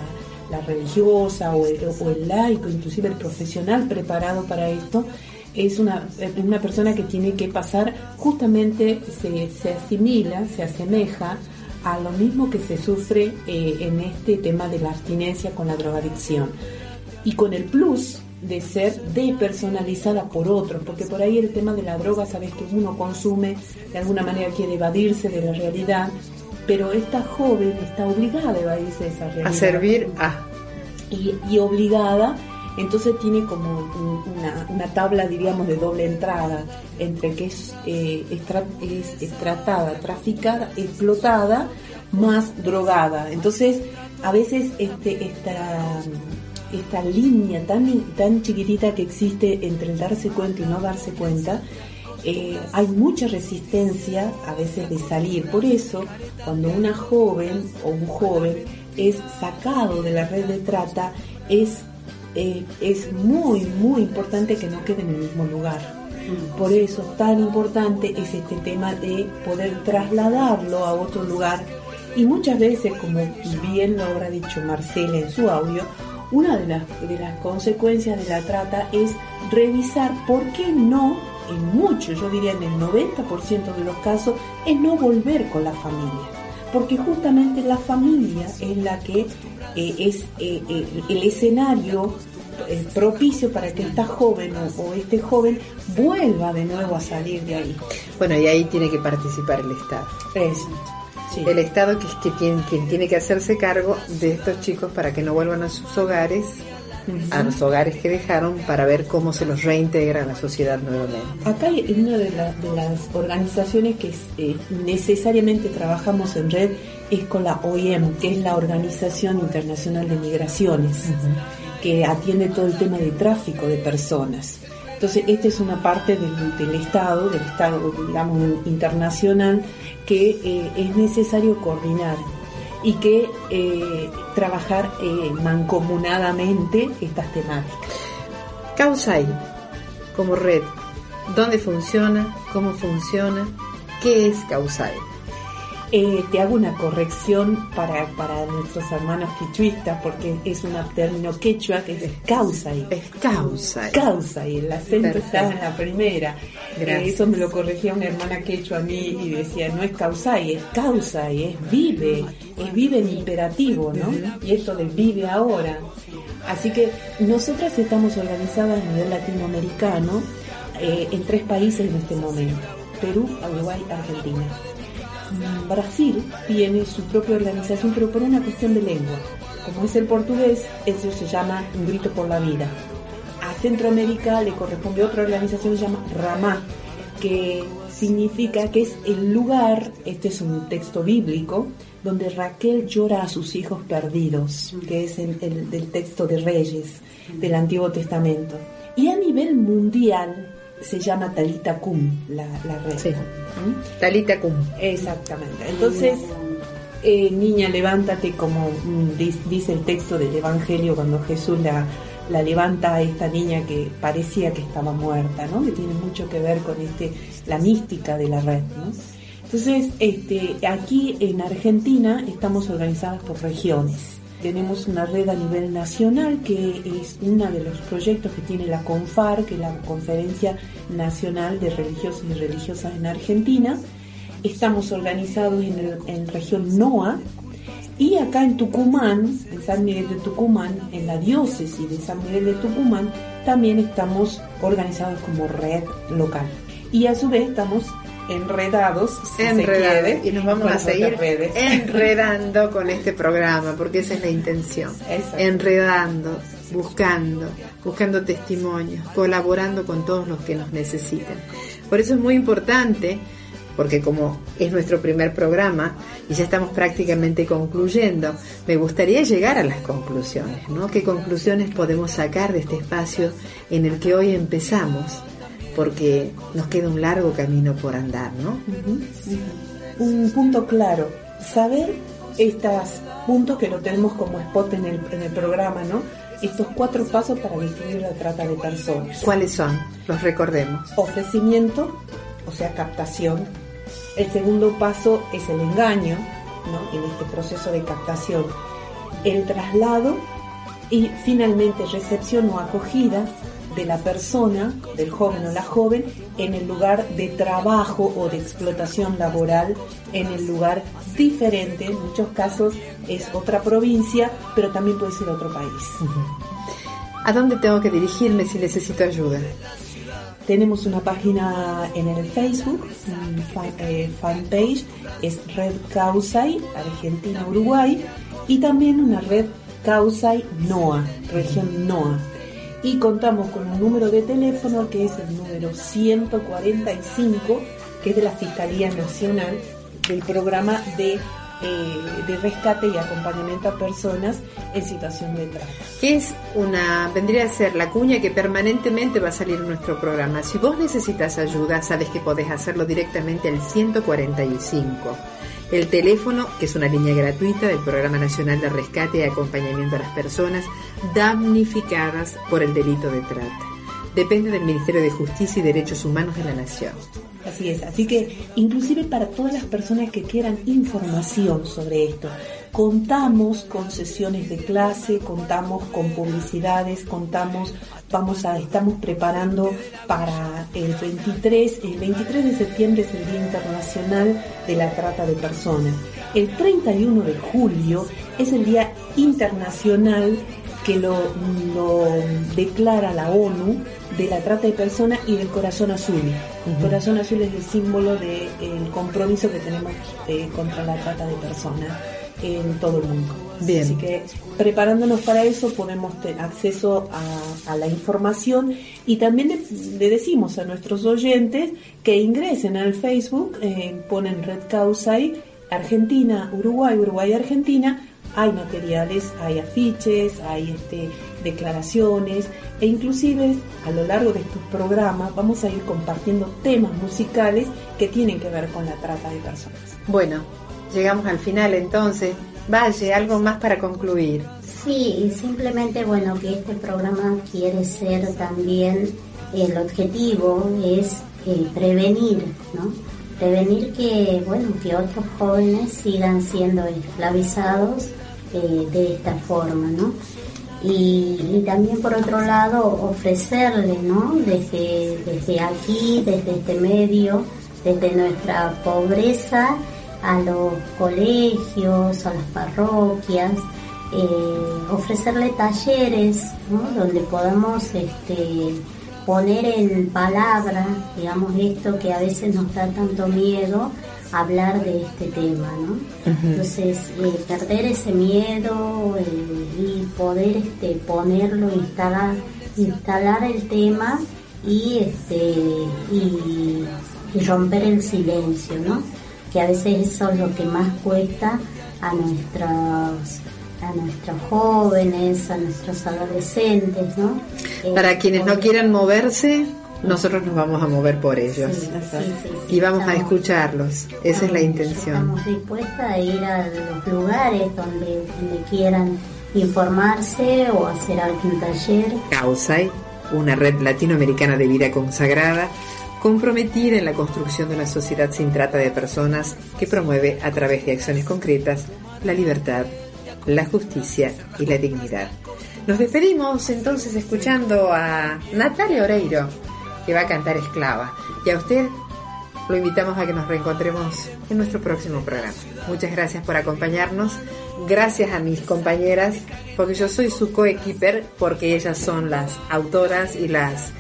la religiosa o el, o el laico, inclusive el profesional preparado para esto, es una, una persona que tiene que pasar, justamente se, se asimila, se asemeja a lo mismo que se sufre eh, en este tema de la abstinencia con la drogadicción. Y con el plus de ser depersonalizada por otros, porque por ahí el tema de la droga, sabes que uno consume, de alguna manera quiere evadirse de la realidad, pero esta joven está obligada a evadirse de esa realidad. A servir a. y, y obligada, entonces tiene como un- una, una tabla, diríamos, de doble entrada, entre que es, eh, es, tra- es- es tratada, traficada, explotada, más drogada. Entonces, a veces este, esta, esta línea tan, tan chiquitita que existe entre el darse cuenta y no darse cuenta, eh, hay mucha resistencia a veces de salir. Por eso, cuando una joven o un joven es sacado de la red de trata, es, eh, es muy, muy importante que no quede en el mismo lugar. Por eso tan importante es este tema de poder trasladarlo a otro lugar. Y muchas veces, como bien lo habrá dicho Marcela en su audio, una de las, de las consecuencias de la trata es revisar por qué no, en muchos, yo diría en el 90% de los casos, es no volver con la familia. Porque justamente la familia es la que eh, es eh, eh, el escenario eh, propicio para que esta joven o, o este joven vuelva de nuevo a salir de ahí. Bueno, y ahí tiene que participar el Estado. Eso. Sí. El Estado que es que quien tiene que hacerse cargo de estos chicos para que no vuelvan a sus hogares, a los hogares que dejaron, para ver cómo se los reintegra a la sociedad nuevamente. Acá hay una de, la- de las organizaciones que eh, necesariamente trabajamos en red es con la OIM, que es la Organización Internacional de Migraciones, que atiende todo el tema de tráfico de personas. Entonces, esta es una parte del, del Estado, del Estado, digamos, internacional, que eh, es necesario coordinar y que eh, trabajar eh, mancomunadamente estas temáticas. Causai, como red, ¿dónde funciona? ¿Cómo funciona? ¿Qué es Causai? Eh, te hago una corrección para, para nuestros hermanos quichuistas, porque es un término quechua que es causa y Es Causai. causa y el acento está en la primera. Eh, eso me lo corregía una hermana quechua a mí y decía, no es causa y es causa y es vive, es vive en imperativo, ¿no? Y esto de vive ahora. Así que nosotras estamos organizadas a nivel latinoamericano eh, en tres países en este momento, Perú, Uruguay, Argentina. Brasil tiene su propia organización, pero por una cuestión de lengua. Como es el portugués, eso se llama Un Grito por la Vida. A Centroamérica le corresponde otra organización que se llama RAMA, que significa que es el lugar, este es un texto bíblico, donde Raquel llora a sus hijos perdidos, que es el, el- del texto de Reyes del Antiguo Testamento. Y a nivel mundial se llama Talita Cum, la, la red. Sí. ¿Mm? Talita Cum. Exactamente. Entonces, eh, niña, levántate, como mm, dice el texto del Evangelio cuando Jesús la, la levanta a esta niña que parecía que estaba muerta, ¿no? Que tiene mucho que ver con este la mística de la red, ¿no? Entonces, este, aquí en Argentina estamos organizadas por regiones. Tenemos una red a nivel nacional que es uno de los proyectos que tiene la CONFAR, que es la Conferencia Nacional de Religiosos y Religiosas en Argentina. Estamos organizados en, el- en región NOA y acá en Tucumán, en San Miguel de Tucumán, en la diócesis de San Miguel de Tucumán, también estamos organizados como red local. Y a su vez estamos enredados, si se Enredando. quiere, Y nos vamos a seguir enredando con este programa, porque esa es la intención. Exacto. Enredando, buscando, buscando testimonios, colaborando con todos los que nos necesitan. Por eso es muy importante, porque como es nuestro primer programa y ya estamos prácticamente concluyendo, me gustaría llegar a las conclusiones, ¿no? ¿Qué conclusiones podemos sacar de este espacio en el que hoy empezamos? Porque nos queda un largo camino por andar, ¿no? un punto claro, saber estos puntos que lo tenemos como spot en el, en el programa, ¿no? Estos cuatro pasos para distinguir la trata de personas. ¿Cuáles son? Los recordemos. Ofrecimiento, o sea, captación. El segundo paso es el engaño, ¿no? En este proceso de captación. El traslado y finalmente recepción o acogida de la persona, del joven o la joven, en el lugar de trabajo o de explotación laboral, en el lugar diferente, en muchos casos es otra provincia, pero también puede ser otro país. ¿A dónde tengo que dirigirme si necesito ayuda? Tenemos una página en el Facebook, un fan- eh, fanpage, es Red Causay, Argentina-Uruguay, y también una red Causay NOA, región NOA. Y contamos con un número de teléfono que es el número 145, que es de la Fiscalía Nacional del programa de, eh, de rescate y acompañamiento a personas en situación de trata. Que es una, vendría a ser la cuña que permanentemente va a salir en nuestro programa. Si vos necesitas ayuda, sabes que podés hacerlo directamente al 145. El teléfono, que es una línea gratuita del Programa Nacional de Rescate y Acompañamiento a las Personas damnificadas por el delito de trata. Depende del Ministerio de Justicia y Derechos Humanos de la Nación. Así es, así que inclusive para todas las personas que quieran información sobre esto, contamos con sesiones de clase, contamos con publicidades, contamos, vamos a, estamos preparando para el 23, el 23 de septiembre es el Día Internacional de la Trata de Personas. El 31 de julio es el Día Internacional que lo, lo declara la ONU de la trata de personas y del corazón azul. El corazón azul es el símbolo del compromiso que tenemos eh, contra la trata de personas en todo el mundo. Bien. Así que preparándonos para eso podemos tener acceso a, a la información y también le, le decimos a nuestros oyentes que ingresen al Facebook, eh, ponen Red Causay, Argentina, Uruguay, Uruguay, Argentina, hay materiales, hay afiches, hay este, declaraciones e inclusive a lo largo de estos programas vamos a ir compartiendo temas musicales que tienen que ver con la trata de personas. Bueno, llegamos al final entonces. Valle, algo más para concluir. Sí, simplemente, bueno, que este programa quiere ser también, el objetivo es eh, prevenir, ¿no? Prevenir que, bueno, que otros jóvenes sigan siendo esclavizados eh, de esta forma, ¿no? Y, y también por otro lado ofrecerle, ¿no? Desde, desde aquí, desde este medio, desde nuestra pobreza, a los colegios, a las parroquias, eh, ofrecerle talleres ¿no? donde podamos este, poner en palabra, digamos, esto que a veces nos da tanto miedo hablar de este tema, ¿no? Entonces, eh, perder ese miedo eh, y poder este, ponerlo, instalar, instalar el tema y, este, y y romper el silencio, ¿no? Que a veces eso es lo que más cuesta a nuestros a nuestros jóvenes, a nuestros adolescentes, ¿no? Para Eh, quienes no quieran moverse, nosotros nos vamos a mover por ellos. Sí, sí, sí, sí, y vamos a escucharlos. Esa es la intención. Estamos dispuestas a ir a los lugares donde, donde quieran informarse o hacer algún taller. CAUSAI, una red latinoamericana de vida consagrada, comprometida en la construcción de una sociedad sin trata de personas que promueve a través de acciones concretas la libertad, la justicia y la dignidad. Nos despedimos entonces escuchando a Natalia Oreiro, que va a cantar Esclava. Y a usted lo invitamos a que nos reencontremos en nuestro próximo programa. Muchas gracias por acompañarnos. Gracias a mis compañeras, porque yo soy su coequiper, porque ellas son las autoras y las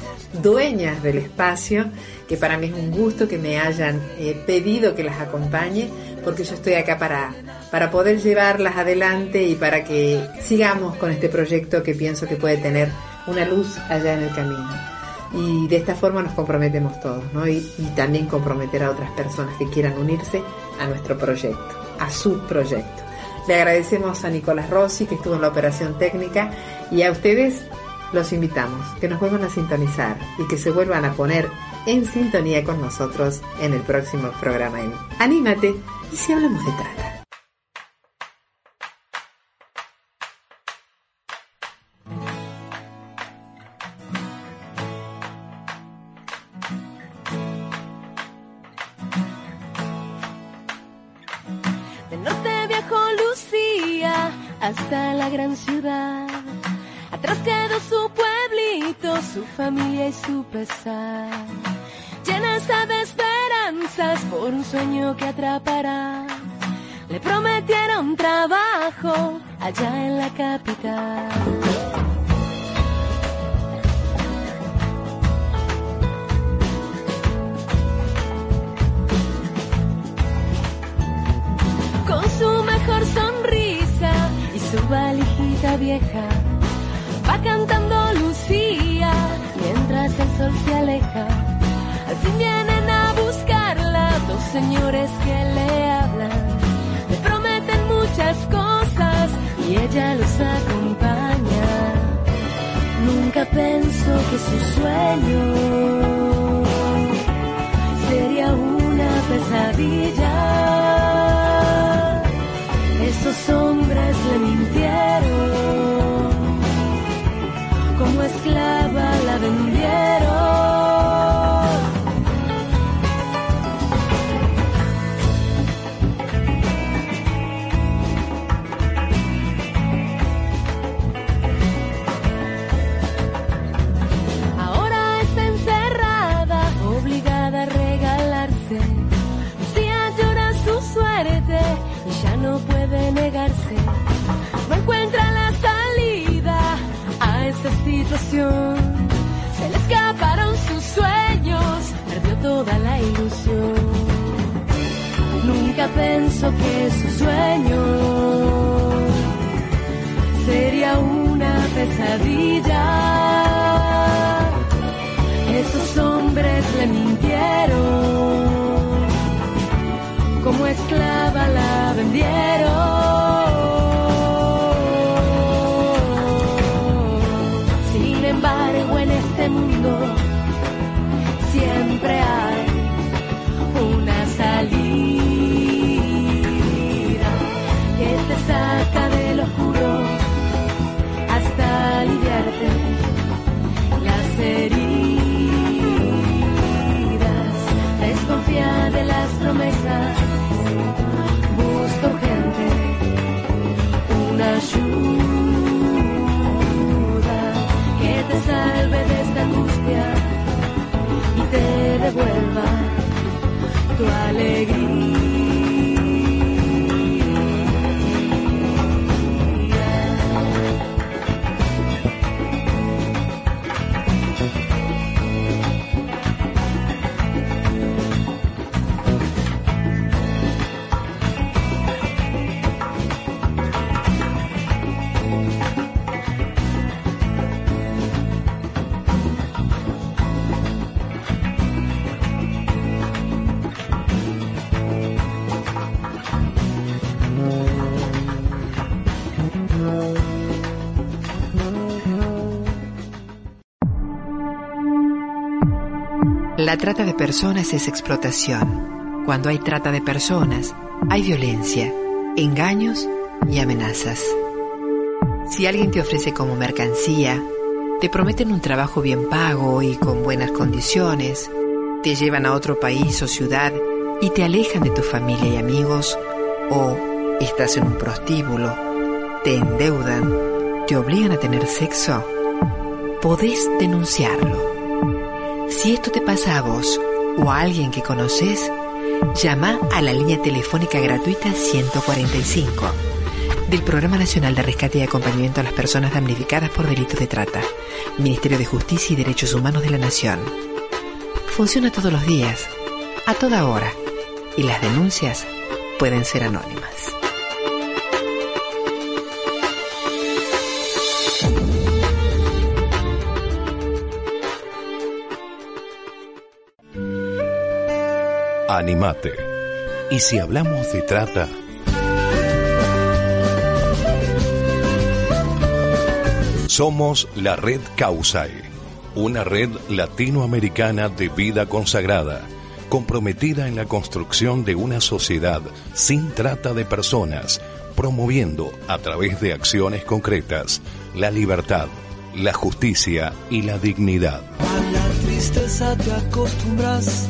dueñas del espacio, que para mí es un gusto que me hayan eh, pedido que las acompañe, porque yo estoy acá para, para poder llevarlas adelante y para que sigamos con este proyecto que pienso que puede tener una luz allá en el camino y de esta forma nos comprometemos todos, ¿no? Y, y también comprometer a otras personas que quieran unirse a nuestro proyecto, a su proyecto. Le agradecemos a Nicolás Rossi que estuvo en la operación técnica y a ustedes los invitamos que nos vuelvan a sintonizar y que se vuelvan a poner en sintonía con nosotros en el próximo programa en Anímate y si hablamos de trata. Familia y su pesar. Llena esta de esperanzas por un sueño que atrapará. Le prometieron trabajo allá en la capital. con su mejor sonrisa y su valijita vieja. Va cantando el sol se aleja. Al fin vienen a buscarla dos señores que le hablan. Le prometen muchas cosas y ella los acompaña. Nunca pensó que su sueño sería una pesadilla. Esos hombres le mintieron, esclava la vendieron. Pensó que su sueño sería una pesadilla. La trata de personas es explotación. Cuando hay trata de personas, hay violencia, engaños y amenazas. Si alguien te ofrece como mercancía, te prometen un trabajo bien pago y con buenas condiciones, te llevan a otro país o ciudad y te alejan de tu familia y amigos, o estás en un prostíbulo, te endeudan, te obligan a tener sexo, podés denunciarlo. Si esto te pasa a vos o a alguien que conoces, llama a la línea telefónica gratuita 145 del Programa Nacional de Rescate y Acompañamiento a las Personas Damnificadas por Delitos de Trata, Ministerio de Justicia y Derechos Humanos de la Nación. Funciona todos los días, a toda hora, y las denuncias pueden ser anónimas. Animate. Y si hablamos de trata, somos la red Causai, una red latinoamericana de vida consagrada, comprometida en la construcción de una sociedad sin trata de personas, promoviendo a través de acciones concretas la libertad, la justicia y la dignidad. A la tristeza te acostumbras,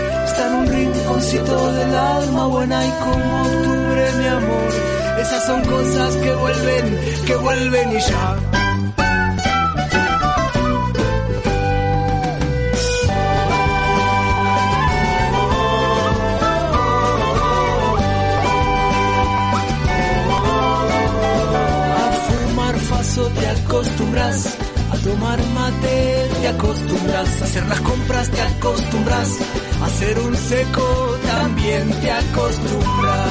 Está en un rinconcito del alma buena y como octubre, mi amor. Esas son cosas que vuelven, que vuelven y ya. A fumar faso te acostumbras, a tomar mate te acostumbras, a hacer las compras te acostumbras, a hacer un seco también te acostumbras.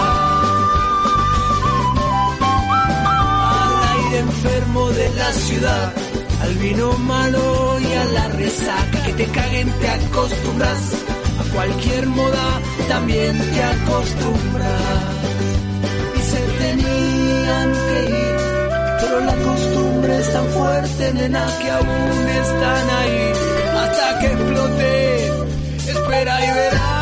Al aire enfermo de la ciudad, al vino malo y a la resaca que te caguen te acostumbras, a cualquier moda también te acostumbras. Pero la costumbre es tan fuerte, nena, que aún están ahí hasta que explote. Espera y verás.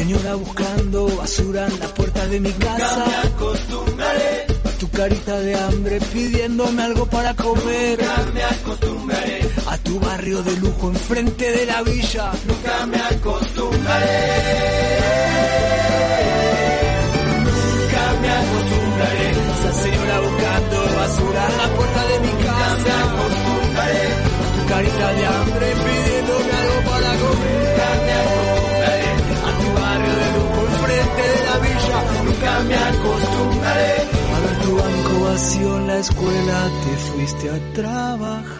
Señora buscando basura en la puerta de mi casa. Nunca me acostumbraré. A tu carita de hambre pidiéndome algo para comer. Nunca me acostumbraré. A tu barrio de lujo enfrente de la villa. Nunca me acostumbraré. Nunca me acostumbraré. Esa señora buscando basura en la puerta de mi casa. Nunca me acostumbraré. A tu carita de hambre pidiéndome algo para comer. Nunca me acostumbraré. Nunca me acostumbraré. A ver tu banco vacío en la escuela te fuiste a trabajar.